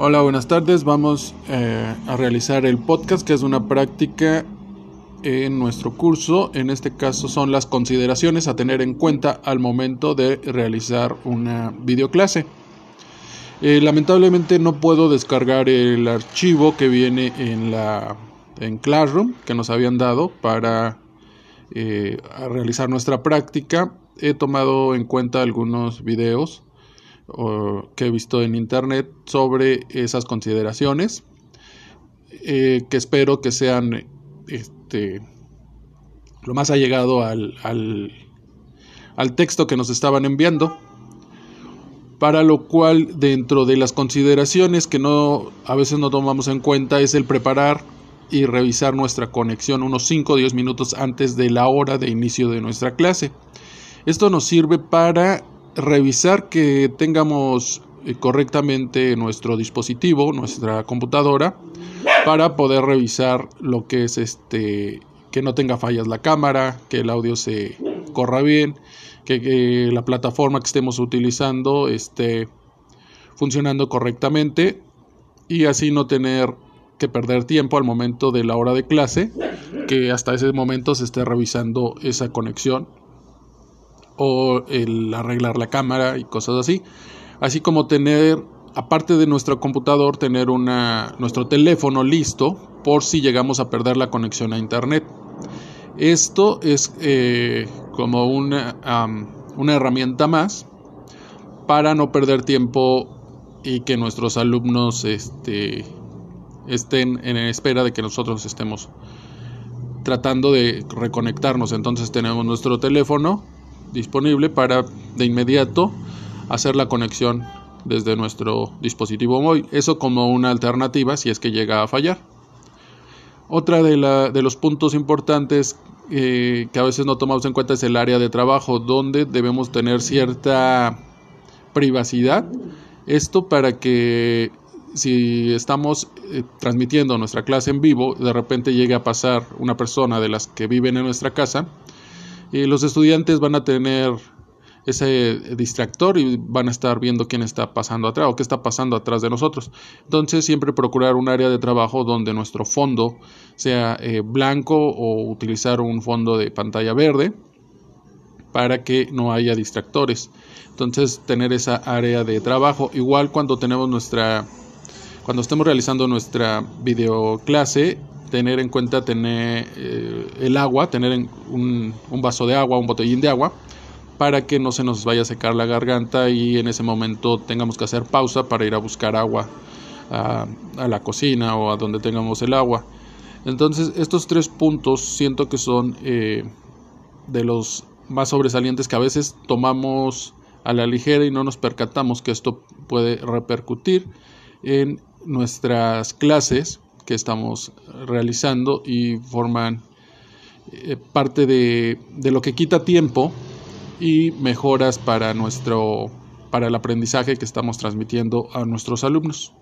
Hola, buenas tardes. Vamos eh, a realizar el podcast, que es una práctica en nuestro curso. En este caso son las consideraciones a tener en cuenta al momento de realizar una videoclase. Eh, lamentablemente no puedo descargar el archivo que viene en la en Classroom que nos habían dado para eh, realizar nuestra práctica. He tomado en cuenta algunos videos que he visto en internet sobre esas consideraciones eh, que espero que sean este, lo más allegado al, al, al texto que nos estaban enviando para lo cual dentro de las consideraciones que no a veces no tomamos en cuenta es el preparar y revisar nuestra conexión unos 5 o 10 minutos antes de la hora de inicio de nuestra clase. Esto nos sirve para revisar que tengamos eh, correctamente nuestro dispositivo, nuestra computadora, para poder revisar lo que es este, que no tenga fallas la cámara, que el audio se corra bien, que, la plataforma que estemos utilizando esté funcionando correctamente y así no tener que perder tiempo al momento de la hora de clase, que hasta ese momento se esté revisando esa conexión o el arreglar la cámara y cosas así. Así como tener, aparte de nuestro computador, tener una, nuestro teléfono listo por si llegamos a perder la conexión a internet. Esto es eh, como una, una herramienta más para no perder tiempo y que nuestros alumnos este, estén en espera de que nosotros estemos tratando de reconectarnos. Entonces tenemos nuestro teléfono disponible para de inmediato hacer la conexión desde nuestro dispositivo móvil. Eso como una alternativa si es que llega a fallar. Otra de, la, de los puntos importantes eh, que a veces no tomamos en cuenta es el área de trabajo, donde debemos tener cierta privacidad. Esto para que si estamos eh, transmitiendo nuestra clase en vivo, de repente llegue a pasar una persona de las que viven en nuestra casa, y los estudiantes van a tener ese distractor y van a estar viendo quién está pasando atrás o qué está pasando atrás de nosotros. Entonces siempre procurar un área de trabajo donde nuestro fondo sea eh, blanco o utilizar un fondo de pantalla verde para que no haya distractores. Entonces tener esa área de trabajo igual cuando tenemos nuestra cuando estemos realizando nuestra videoclase tener en cuenta tener eh, el agua, tener un, un, vaso de agua, un botellín de agua, para que no se nos vaya a secar la garganta y en ese momento tengamos que hacer pausa para ir a buscar agua a, la cocina o a donde tengamos el agua. Entonces estos tres puntos siento que son eh, de los más sobresalientes que a veces tomamos a la ligera y no nos percatamos que esto puede repercutir en nuestras clases que estamos realizando y forman eh, parte de, de, lo que quita tiempo y mejoras para nuestro para el aprendizaje que estamos transmitiendo a nuestros alumnos.